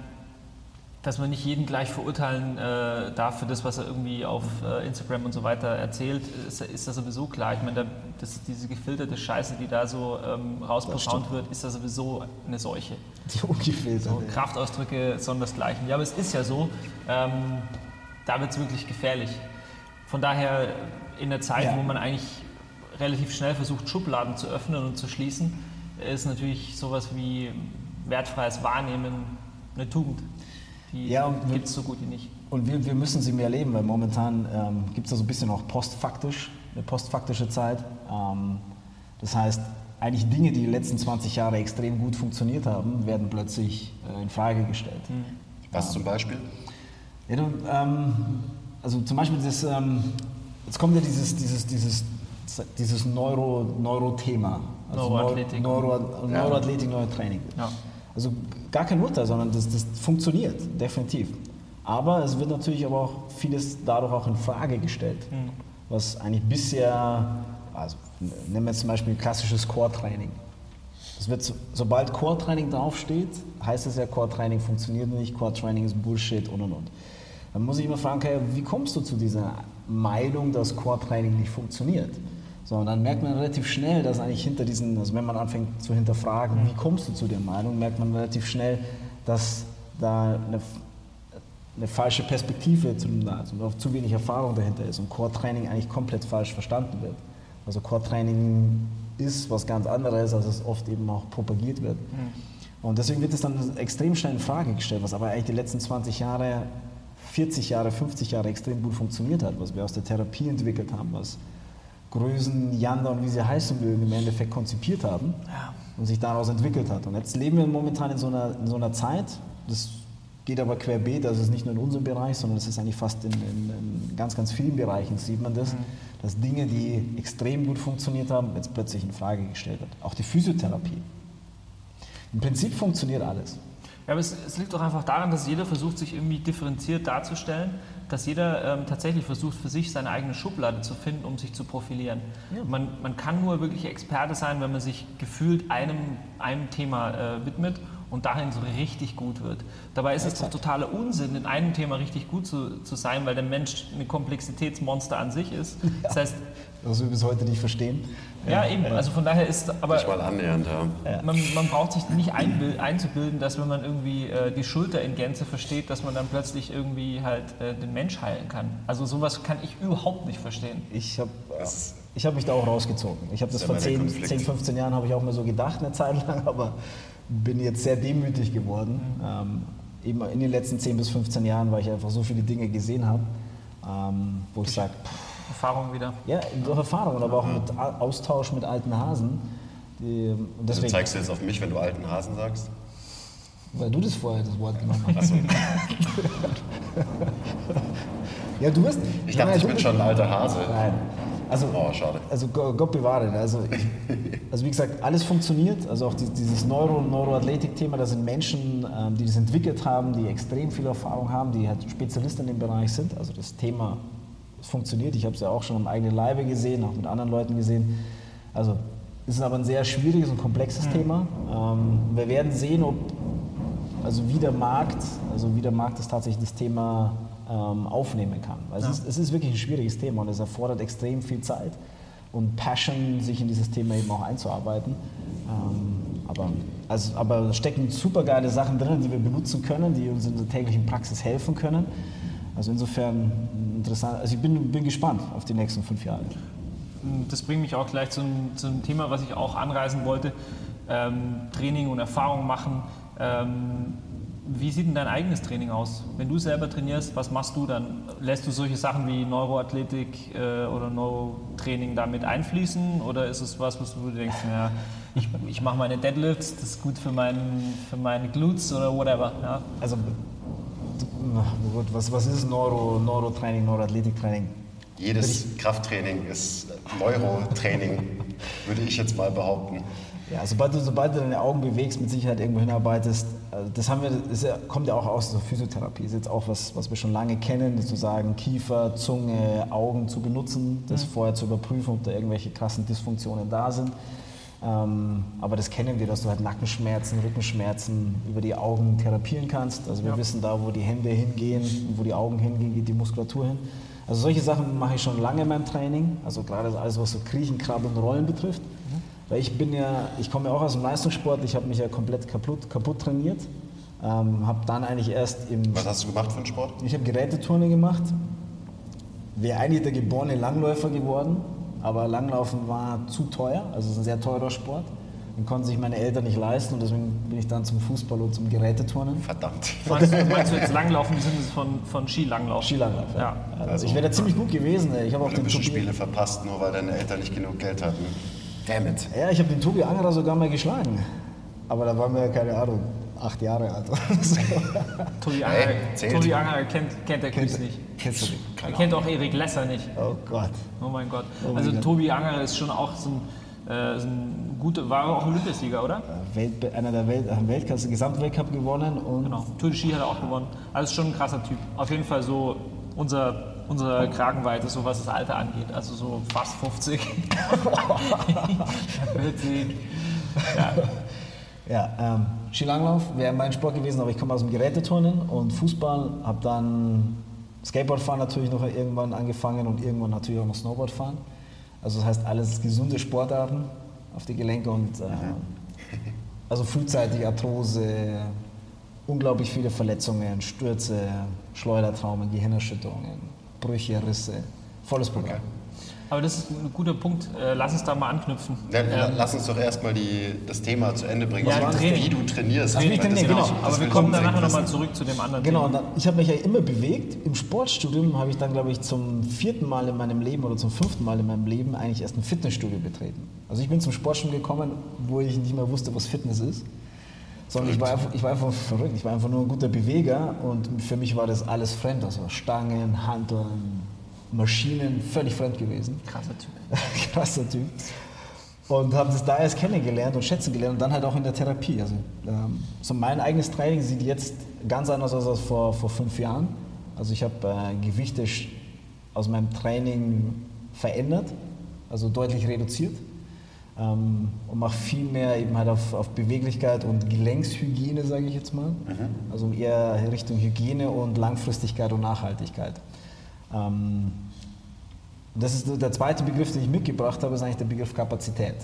dass man nicht jeden gleich verurteilen äh, darf für das, was er irgendwie auf äh, Instagram und so weiter erzählt, ist, ist das sowieso klar. Ich meine, da, das, diese gefilterte Scheiße, die da so ähm, rausposaunt wird, ist da sowieso eine Seuche. Die ungefilterte. So, Kraftausdrücke sondersgleichen. Ja, aber es ist ja so, ähm, da wird es wirklich gefährlich. Von daher in der Zeit, Ja. wo man eigentlich relativ schnell versucht, Schubladen zu öffnen und zu schließen, ist natürlich sowas wie wertfreies Wahrnehmen eine Tugend. Die Ja, und wir- gibt es so gut wie nicht. Und wir, wir müssen sie mehr leben, weil momentan ähm, gibt es da so ein bisschen auch postfaktisch, eine postfaktische Zeit. Ähm, das heißt, eigentlich Dinge, die die letzten 20 Jahre extrem gut funktioniert haben, werden plötzlich äh, in Frage gestellt. Was zum Beispiel? Ja, du, ähm, also zum Beispiel das, ähm, jetzt kommt ja dieses, dieses, dieses dieses Neuro, Neuro-Thema. Also Neuroathletik. Neuro, Neuroathletik, Neurotraining. Ja. Also gar kein Urteil, sondern das, das funktioniert, definitiv. Aber es wird natürlich aber auch vieles dadurch auch in Frage gestellt, was eigentlich bisher, also nehmen wir jetzt zum Beispiel klassisches Core-Training. Das wird, so- sobald Core-Training draufsteht, heißt es ja, Core-Training funktioniert nicht, Core-Training ist Bullshit und und und. Dann muss ich immer fragen, okay, wie kommst du zu dieser Meinung, dass Core-Training nicht funktioniert? So, und dann merkt man relativ schnell, dass eigentlich hinter diesen, also wenn man anfängt zu hinterfragen, wie kommst du zu der Meinung, merkt man relativ schnell, dass da eine, eine falsche Perspektive zu, also zu wenig Erfahrung dahinter ist und Core-Training eigentlich komplett falsch verstanden wird. Also Core-Training ist was ganz anderes, als es oft eben auch propagiert wird. Und deswegen wird es dann extrem schnell in Frage gestellt, was aber eigentlich die letzten 20 Jahre, 40 Jahre, 50 Jahre extrem gut funktioniert hat, was wir aus der Therapie entwickelt haben, was Größen, Yanda und wie sie heißen mögen, im Endeffekt konzipiert haben Ja. und sich daraus entwickelt hat. Und jetzt leben wir momentan in so einer, in so einer Zeit, das geht aber querbeet, also es ist nicht nur in unserem Bereich, sondern es ist eigentlich fast in, in, in ganz, ganz vielen Bereichen sieht man das, dass Dinge, die extrem gut funktioniert haben, jetzt plötzlich in Frage gestellt wird. Auch die Physiotherapie. Im Prinzip funktioniert alles. Ja, aber es, es liegt doch einfach daran, dass jeder versucht, sich irgendwie differenziert darzustellen, dass jeder ähm, tatsächlich versucht, für sich seine eigene Schublade zu finden, um sich zu profilieren. Ja. Man, man kann nur wirklich Experte sein, wenn man sich gefühlt einem, einem Thema äh, widmet und darin so richtig gut wird. Dabei ist es doch totaler Unsinn, in einem Thema richtig gut zu, zu sein, weil der Mensch ein Komplexitätsmonster an sich ist. [LAUGHS] Das heißt, Was wir bis heute nicht verstehen. ja, eben, also von daher ist, aber Nicht mal annähernd, ja. man, man braucht sich nicht einzubilden, dass wenn man irgendwie äh, die Schulter in Gänze versteht, dass man dann plötzlich irgendwie halt äh, den Mensch heilen kann. Also sowas kann ich überhaupt nicht verstehen. Ich habe ich hab mich da auch rausgezogen. Ich habe das ist vor immer der 10, Konflikt. 10, 15 Jahren habe ich auch mal so gedacht, eine Zeit lang, [LAUGHS] aber bin jetzt sehr demütig geworden. Ähm, eben in den letzten 10 bis 15 Jahren, weil ich einfach so viele Dinge gesehen habe, ähm, wo ich sage, Erfahrung wieder. ja, durch Erfahrung, aber auch mit Austausch mit alten Hasen. Die, und Also deswegen, zeigst du jetzt auf mich, wenn du alten Hasen sagst? weil du das vorher das Wort genommen hast. Achso, [LAUGHS] Ja, du bist. ich dachte, ich du bin bist- schon ein alter Hase. Nein. Also, Oh, schade. Also Go- Gott bewahre. Also, ich, [LAUGHS] also wie gesagt, alles funktioniert. Also auch die, dieses Neuro Neuroathletik-Thema, da sind Menschen, ähm, die das entwickelt haben, die extrem viel Erfahrung haben, die halt Spezialisten in dem Bereich sind. Also das Thema es funktioniert. Ich habe es ja auch schon am eigenen Leibe gesehen, auch mit anderen Leuten gesehen. Also es ist aber ein sehr schwieriges und komplexes Thema. Ähm, wir werden sehen, ob also wie der Markt, also wie der Markt das tatsächlich das Thema ähm, aufnehmen kann. Weil es, ist, es ist wirklich ein schwieriges Thema und es erfordert extrem viel Zeit und Passion, sich in dieses Thema eben auch einzuarbeiten. Ähm, aber, also, aber es stecken super geile Sachen drin, die wir benutzen können, die uns in der täglichen Praxis helfen können. Also insofern interessant. Also ich bin, bin gespannt auf die nächsten fünf Jahre. Das bringt mich auch gleich zum, zum Thema, was ich auch anreißen wollte. Ähm, Training und Erfahrung machen. Ähm, wie sieht denn dein eigenes Training aus? Wenn du selber trainierst, was machst du dann? Lässt du solche Sachen wie Neuroathletik äh, oder Neurotraining damit einfließen? Oder ist es was, was du denkst, ja, ich, ich mache meine Deadlifts, das ist gut für, meinen, für meine Glutes oder whatever? Ja? Also gut, was, was ist Neuro, Neurotraining, Neuroathletiktraining? Jedes Krafttraining ist Neurotraining, würde ich jetzt mal behaupten. Ja, sobald du, sobald du deine Augen bewegst, mit Sicherheit irgendwo hinarbeitest, also das haben wir, das kommt ja auch aus der Physiotherapie. Das ist jetzt auch was, was wir schon lange kennen, sozusagen Kiefer, Zunge, Augen zu benutzen, das vorher zu überprüfen, ob da irgendwelche krassen Dysfunktionen da sind. Ähm, aber das kennen wir, dass du halt Nackenschmerzen, Rückenschmerzen über die Augen therapieren kannst. Also wir Ja. wissen da, wo die Hände hingehen, wo die Augen hingehen, geht die Muskulatur hin. Also solche Sachen mache ich schon lange in meinem Training. Also gerade alles, was so Kriechen, Krabbeln, Rollen betrifft. Weil ich bin ja, ich komme ja auch aus dem Leistungssport, ich habe mich ja komplett kaputt, kaputt trainiert. Ähm, habe dann eigentlich erst im, Was hast du gemacht für einen Sport? ich habe Geräteturnen gemacht. Wäre eigentlich der geborene Langläufer geworden, aber Langlaufen war zu teuer, also es ist ein sehr teurer Sport. Den konnten sich meine Eltern nicht leisten und deswegen bin ich dann zum Fußball und zum Geräteturnen. Verdammt. Meinst, du, meinst du jetzt Langlaufen im Sinne von, von Skilanglauf? Skilanglauf, ja. Ja. Also, Also- ich wäre da ziemlich gut gewesen. ey. Ich habe auch den Olympische Tobi, Spiele verpasst, nur weil deine Eltern nicht genug Geld hatten. Damn it. ja, ich habe den Tobi Angerer sogar mal geschlagen. Aber da waren wir, keine Ahnung, acht Jahre alt. [LAUGHS] Tobi Hey, Anger, zählt. Tobi Anger kennt, kennt der Quiz nicht. Kennst du nicht? Er kennt auch Erik Lesser nicht. Oh Gott. Oh mein Gott. mein Also Gott. Tobi Anger ist schon auch so ein, äh, so ein guter, war auch Olympiasieger, oder? Welt, einer der Welt, hat Weltklasse, Gesamtweltcup gewonnen und Genau. Tour de Ski hat er auch gewonnen. Also schon ein krasser Typ. Auf jeden Fall so unser, unsere Kragenweite, so was das Alter angeht. Also so fast 50. 40. [LAUGHS] [LAUGHS] Ja, ähm, Skilanglauf wäre mein Sport gewesen, aber ich komme aus dem Geräteturnen und Fußball, habe dann Skateboardfahren natürlich noch irgendwann angefangen und irgendwann natürlich auch noch Snowboardfahren. Also das heißt alles gesunde Sportarten auf die Gelenke und äh, also frühzeitig Arthrose, unglaublich viele Verletzungen, Stürze, Schleudertraumen, Gehirnerschütterungen, Brüche, Risse, volles Programm. Aber das ist ein guter Punkt. Äh, Lass uns da mal anknüpfen. Dann la- Ähm, lass uns doch erstmal die, das Thema zu Ende bringen, Ja, Also, wie du trainierst. Wie ich trainiere, das- genau. das aber wir kommen ich danach nochmal zurück zu dem anderen Genau, dann, ich habe mich ja immer bewegt. Im Sportstudium habe ich dann, glaube ich, zum vierten Mal in meinem Leben oder zum fünften Mal in meinem Leben eigentlich erst ein Fitnessstudio betreten. Also ich bin zum Sportstudium gekommen, wo ich nicht mehr wusste, was Fitness ist. Sondern ich war, einfach, ich war einfach verrückt, ich war einfach nur ein guter Beweger und für mich war das alles fremd. Also Stangen, Hanteln, Maschinen, völlig fremd gewesen. Krasser Typ. [LAUGHS] krasser Typ. Und habe das da erst kennengelernt und schätzen gelernt und dann halt auch in der Therapie. Also, ähm, so mein eigenes Training sieht jetzt ganz anders aus als vor, vor fünf Jahren. Also ich habe äh, Gewichte aus meinem Training verändert, also deutlich reduziert ähm, und mache viel mehr eben halt auf, auf Beweglichkeit und Gelenkshygiene, sage ich jetzt mal. Also eher Richtung Hygiene und Langfristigkeit und Nachhaltigkeit. Ähm, das ist der zweite Begriff, den ich mitgebracht habe, ist eigentlich der Begriff Kapazität.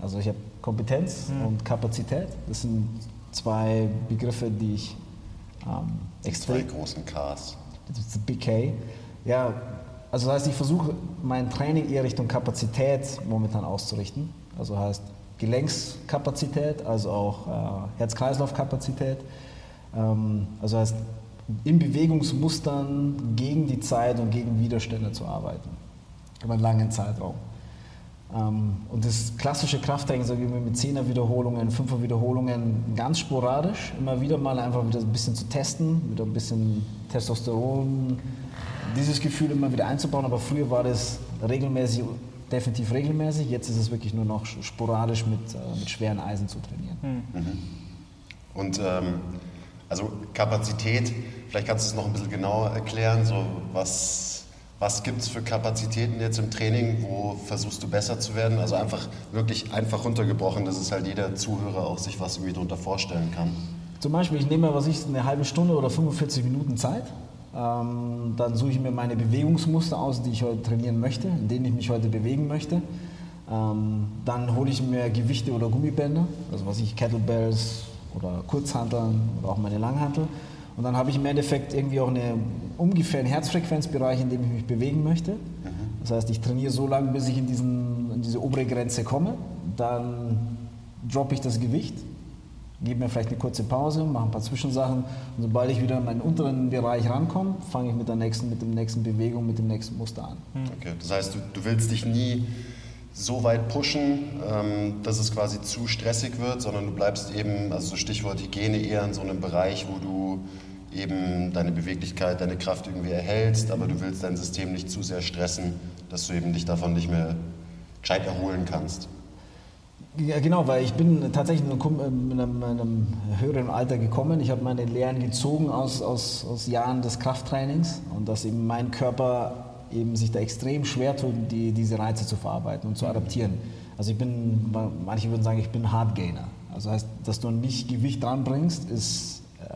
Also ich habe Kompetenz und Kapazität. Das sind zwei Begriffe, die ich ähm, Zwei extrem... großen Ks. Das ist Big K. Ja, also das heißt, ich versuche mein Training eher Richtung Kapazität momentan auszurichten. Also heißt Gelenkskapazität, also auch äh, Herz-Kreislauf-Kapazität. Ähm, also heißt in Bewegungsmustern gegen die Zeit und gegen Widerstände zu arbeiten. Über einen langen Zeitraum. Ähm, und das klassische Krafttraining, sage ich mal, mit 10er Wiederholungen, 5er Wiederholungen, ganz sporadisch, immer wieder mal einfach wieder ein bisschen zu testen, wieder ein bisschen Testosteron, dieses Gefühl immer wieder einzubauen. Aber früher war das regelmäßig, definitiv regelmäßig. Jetzt ist es wirklich nur noch sporadisch mit, äh, mit schweren Eisen zu trainieren. Und ähm, also Kapazität, vielleicht kannst du es noch ein bisschen genauer erklären, so was, was gibt es für Kapazitäten jetzt im Training, wo versuchst du besser zu werden? Also einfach wirklich einfach runtergebrochen, dass es halt jeder Zuhörer auch sich was irgendwie darunter vorstellen kann. Zum Beispiel, ich nehme mir, was ich, eine halbe Stunde oder 45 Minuten Zeit. Ähm, dann suche ich mir meine Bewegungsmuster aus, die ich heute trainieren möchte, in denen ich mich heute bewegen möchte. Ähm, dann hole ich mir Gewichte oder Gummibänder, also was ich, Kettlebells oder Kurzhanteln oder auch meine Langhantel. Und dann habe ich im Endeffekt irgendwie auch eine, ungefähr einen Herzfrequenzbereich, in dem ich mich bewegen möchte. Das heißt, ich trainiere so lange, bis ich in, diesen, in diese obere Grenze komme. Dann droppe ich das Gewicht, gebe mir vielleicht eine kurze Pause, mache ein paar Zwischensachen und sobald ich wieder in meinen unteren Bereich rankomme, fange ich mit der nächsten, mit dem nächsten Bewegung, mit dem nächsten Muster an. Okay. Das heißt, du, du willst dich nie so weit pushen, ähm, dass es quasi zu stressig wird, sondern du bleibst eben, also so Stichwort Hygiene, eher in so einem Bereich, wo du eben deine Beweglichkeit, deine Kraft irgendwie erhältst, aber du willst dein System nicht zu sehr stressen, dass du eben dich davon nicht mehr gescheit erholen kannst. Ja, genau, weil ich bin tatsächlich in einem, in einem, in einem höheren Alter gekommen. Ich habe meine Lehren gezogen aus, aus, aus Jahren des Krafttrainings und dass eben mein Körper eben sich da extrem schwer tut, die, diese Reize zu verarbeiten und zu adaptieren. Also ich bin, manche würden sagen, ich bin Hardgainer. Also heißt, dass du nicht Gewicht dranbringst, ist äh,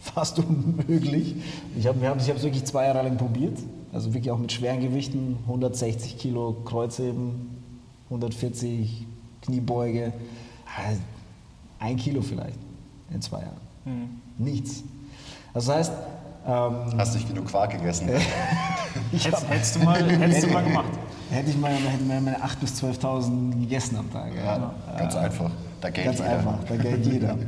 [LAUGHS] fast unmöglich. Ich habe es ich wirklich zwei Jahre lang probiert, also wirklich auch mit schweren Gewichten, 160 Kilo Kreuzheben, 140 Kniebeuge, Ah, ein Kilo vielleicht in zwei Jahren. Nichts. Das heißt, ähm, Hast nicht genug Quark gegessen? [LAUGHS] Hättest, hättest, du mal, [LAUGHS] hättest du mal gemacht. hätte ich mal, hätten wir meine 8.000 bis 12.000 gegessen am Tag. Ja, ganz einfach. Da geht Ganz jeder. einfach, da geht jeder. [LAUGHS]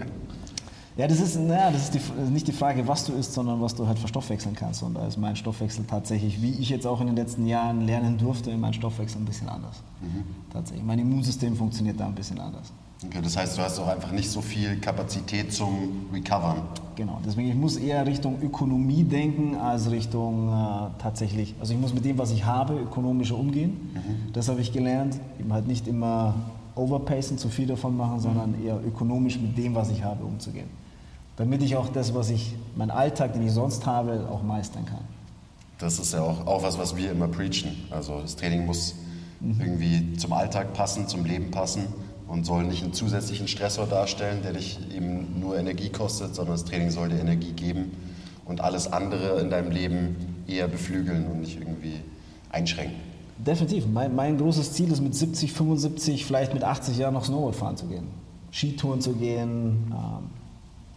Ja, das ist, naja, das ist die, nicht die Frage, was du isst, sondern was du halt verstoffwechseln kannst. Und da ist mein Stoffwechsel tatsächlich, wie ich jetzt auch in den letzten Jahren lernen durfte, mein Stoffwechsel ein bisschen anders. Tatsächlich. Mein Immunsystem funktioniert da ein bisschen anders. Okay, das heißt, du hast auch einfach nicht so viel Kapazität zum Recovern. Genau, deswegen ich muss eher Richtung Ökonomie denken als Richtung äh, tatsächlich, also ich muss mit dem, was ich habe, ökonomischer umgehen. Das habe ich gelernt, eben halt nicht immer overpacen, zu viel davon machen, sondern eher ökonomisch mit dem, was ich habe, umzugehen. Damit ich auch das, was ich, meinen Alltag, den ich sonst habe, auch meistern kann. Das ist ja auch, auch was, was wir immer preachen. Also das Training muss irgendwie zum Alltag passen, zum Leben passen und soll nicht einen zusätzlichen Stressor darstellen, der dich eben nur Energie kostet, sondern das Training soll dir Energie geben und alles andere in deinem Leben eher beflügeln und nicht irgendwie einschränken. Definitiv. Mein, mein großes Ziel ist mit 70, 75, vielleicht mit 80 Jahren noch Snowboard fahren zu gehen. Skitouren zu gehen, ähm,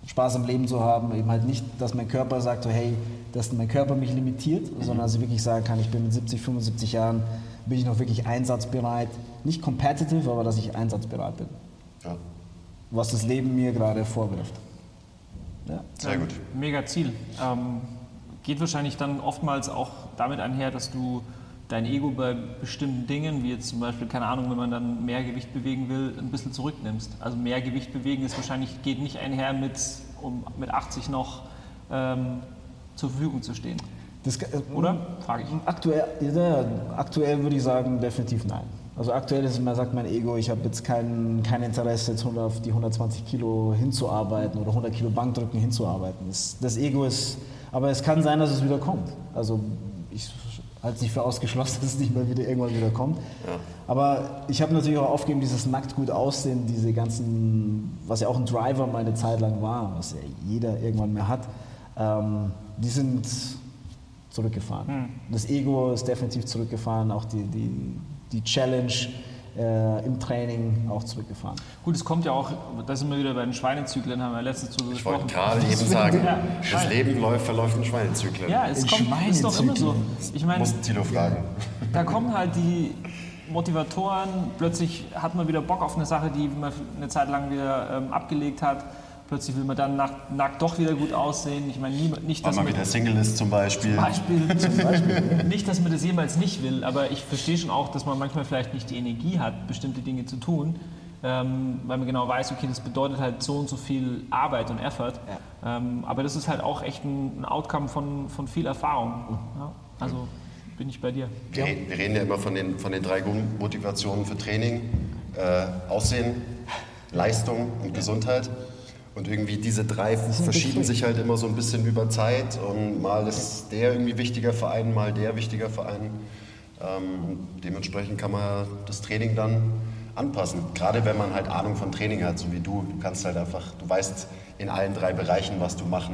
Spaß im Leben zu haben. Eben halt nicht, dass mein Körper sagt, so, hey, dass mein Körper mich limitiert, sondern dass ich wirklich sagen kann, ich bin mit 70, 75 Jahren, bin ich noch wirklich einsatzbereit. Nicht competitive, aber dass ich einsatzbereit bin. Ja, Was das Leben mir gerade vorwirft. Ja. sehr gut. Mega Ziel. Ähm, geht wahrscheinlich dann oftmals auch damit einher, dass du dein Ego bei bestimmten Dingen, wie jetzt zum Beispiel, keine Ahnung, wenn man dann mehr Gewicht bewegen will, ein bisschen zurücknimmst. Also mehr Gewicht bewegen ist wahrscheinlich, geht nicht einher mit, um mit 80 noch ähm, zur Verfügung zu stehen. Das, äh, Oder? Frage ich. Aktuell, ja, aktuell würde ich sagen, definitiv nein. Also aktuell ist immer, sagt mein Ego, ich habe jetzt kein, kein Interesse, jetzt 100 auf die 120 Kilo hinzuarbeiten oder 100 Kilo Bankdrücken hinzuarbeiten. Das, das Ego ist, aber es kann sein, dass es wieder kommt. Also ich halte es nicht für ausgeschlossen, [LAUGHS] dass es nicht mal wieder irgendwann wieder kommt. Aber ich habe natürlich auch aufgegeben, dieses nackt gut aussehen, diese ganzen, was ja auch ein Driver meine Zeit lang war, was ja jeder irgendwann mehr hat, ähm, die sind zurückgefahren. Das Ego ist definitiv zurückgefahren, auch die, die, die Challenge äh, im Training auch zurückgefahren. Gut, es kommt ja auch, da sind wir wieder bei den Schweinezyklen, haben wir letztens drüber Ich wollte gesprochen. gerade eben sagen, Ja, das. Leben läuft, verläuft in Schweinezyklen. Ja, es In kommt, ist doch immer so. Ich meine, Muss Tilo fragen. da kommen halt die Motivatoren, plötzlich hat man wieder Bock auf eine Sache, die man eine Zeit lang wieder ähm, abgelegt hat. Plötzlich will man dann nackt, nackt doch wieder gut aussehen. Ich meine, nie, nicht, Weil dass man man wieder Single ist zum Beispiel. Beispiel, zum Beispiel. [LAUGHS] nicht, dass man das jemals nicht will, aber ich verstehe schon auch, dass man manchmal vielleicht nicht die Energie hat, bestimmte Dinge zu tun, ähm, weil man genau weiß, okay, das bedeutet halt so und so viel Arbeit und Effort. Ähm, aber das ist halt auch echt ein, ein Outcome von, von viel Erfahrung. Ja, also bin ich bei dir. Wir, re- wir reden ja immer von den, von den drei Grundmotivationen für Training. Äh, Aussehen, Leistung und Gesundheit. Und irgendwie diese drei verschieben sich halt immer so ein bisschen über Zeit. Und mal ist der irgendwie wichtiger Verein, mal der wichtiger Verein. Ähm, und dementsprechend kann man das Training dann anpassen. Gerade wenn man halt Ahnung von Training hat, so wie du. Du kannst halt einfach, du weißt in allen drei Bereichen, was du machen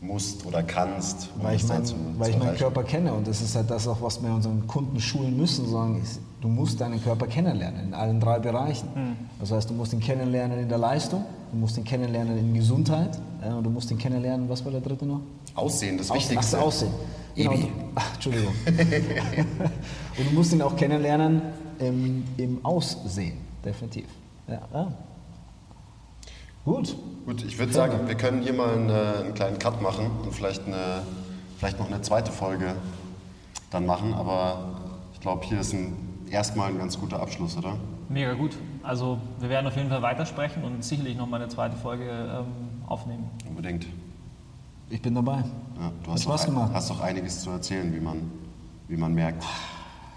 musst oder kannst. um Weil ich, mein, zu- weil zu ich meinen. Körper kenne und das ist halt das auch, was wir unseren Kunden schulen müssen, sagen, ist, du musst deinen Körper kennenlernen in allen drei Bereichen. Das heißt, du musst ihn kennenlernen in der Leistung, du musst ihn kennenlernen in Gesundheit äh, und du musst ihn kennenlernen, was war der dritte noch? Aussehen, das Aus- Wichtigste. Ach, das Aussehen. Genau, Ebi. du, [LAUGHS] ach, Entschuldigung. [LAUGHS] und du musst ihn auch kennenlernen im, im Aussehen, definitiv. Ja. ja. Gut. Gut, ich würde sagen, wir können hier mal einen, äh, einen kleinen Cut machen und vielleicht, eine, vielleicht noch eine zweite Folge dann machen. Aber ich glaube, hier ist ein, erstmal ein ganz guter Abschluss, oder? Mega gut. Also wir werden auf jeden Fall weitersprechen und sicherlich noch mal eine zweite Folge ähm, aufnehmen. Unbedingt. Ich bin dabei. Ja, du Hat hast Spaß doch, gemacht. hast doch einiges zu erzählen, wie man, wie man merkt.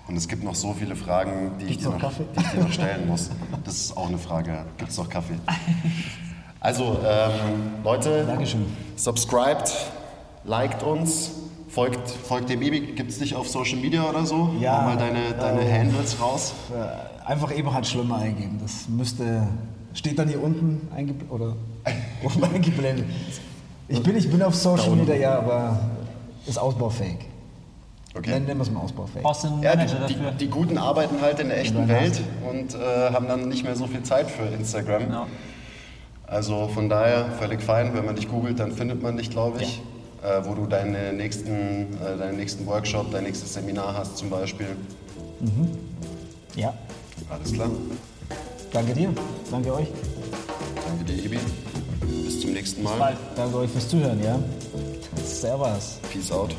Und es gibt noch so viele Fragen, die ich, dir noch die ich dir noch stellen muss. Das ist auch eine Frage. Gibt es noch Kaffee? [LAUGHS] Also, ähm, Leute, Dankeschön. subscribed, liked uns, folgt, folgt dem Ibi. Gibt es dich auf Social Media oder so? Ja, Hau mal deine, deine äh, Handles raus. Äh, Einfach Eberhard Schlimmer eingeben. Das müsste. Steht dann hier unten eingeblendet oder [LAUGHS] oben eingeblendet. Ich bin, ich bin auf Social Media, ja, aber ist ausbaufähig. Okay. Nennen, wir es mal ausbaufähig. Brauchst du einen Ja, Manager die, dafür? die, die Guten arbeiten halt in der echten Welt und äh, haben dann nicht mehr so viel Zeit für Instagram. Ja. Also von daher völlig fein. Wenn man dich googelt, dann findet man dich, glaube ich. Äh, wo du deine nächsten, äh, deinen nächsten Workshop, dein nächstes Seminar hast zum Beispiel. Ja. Alles klar. Danke dir. Danke euch. Danke dir, Ebi. Bis zum nächsten Mal. Bald. Danke euch fürs Zuhören, ja. Servus. Peace out.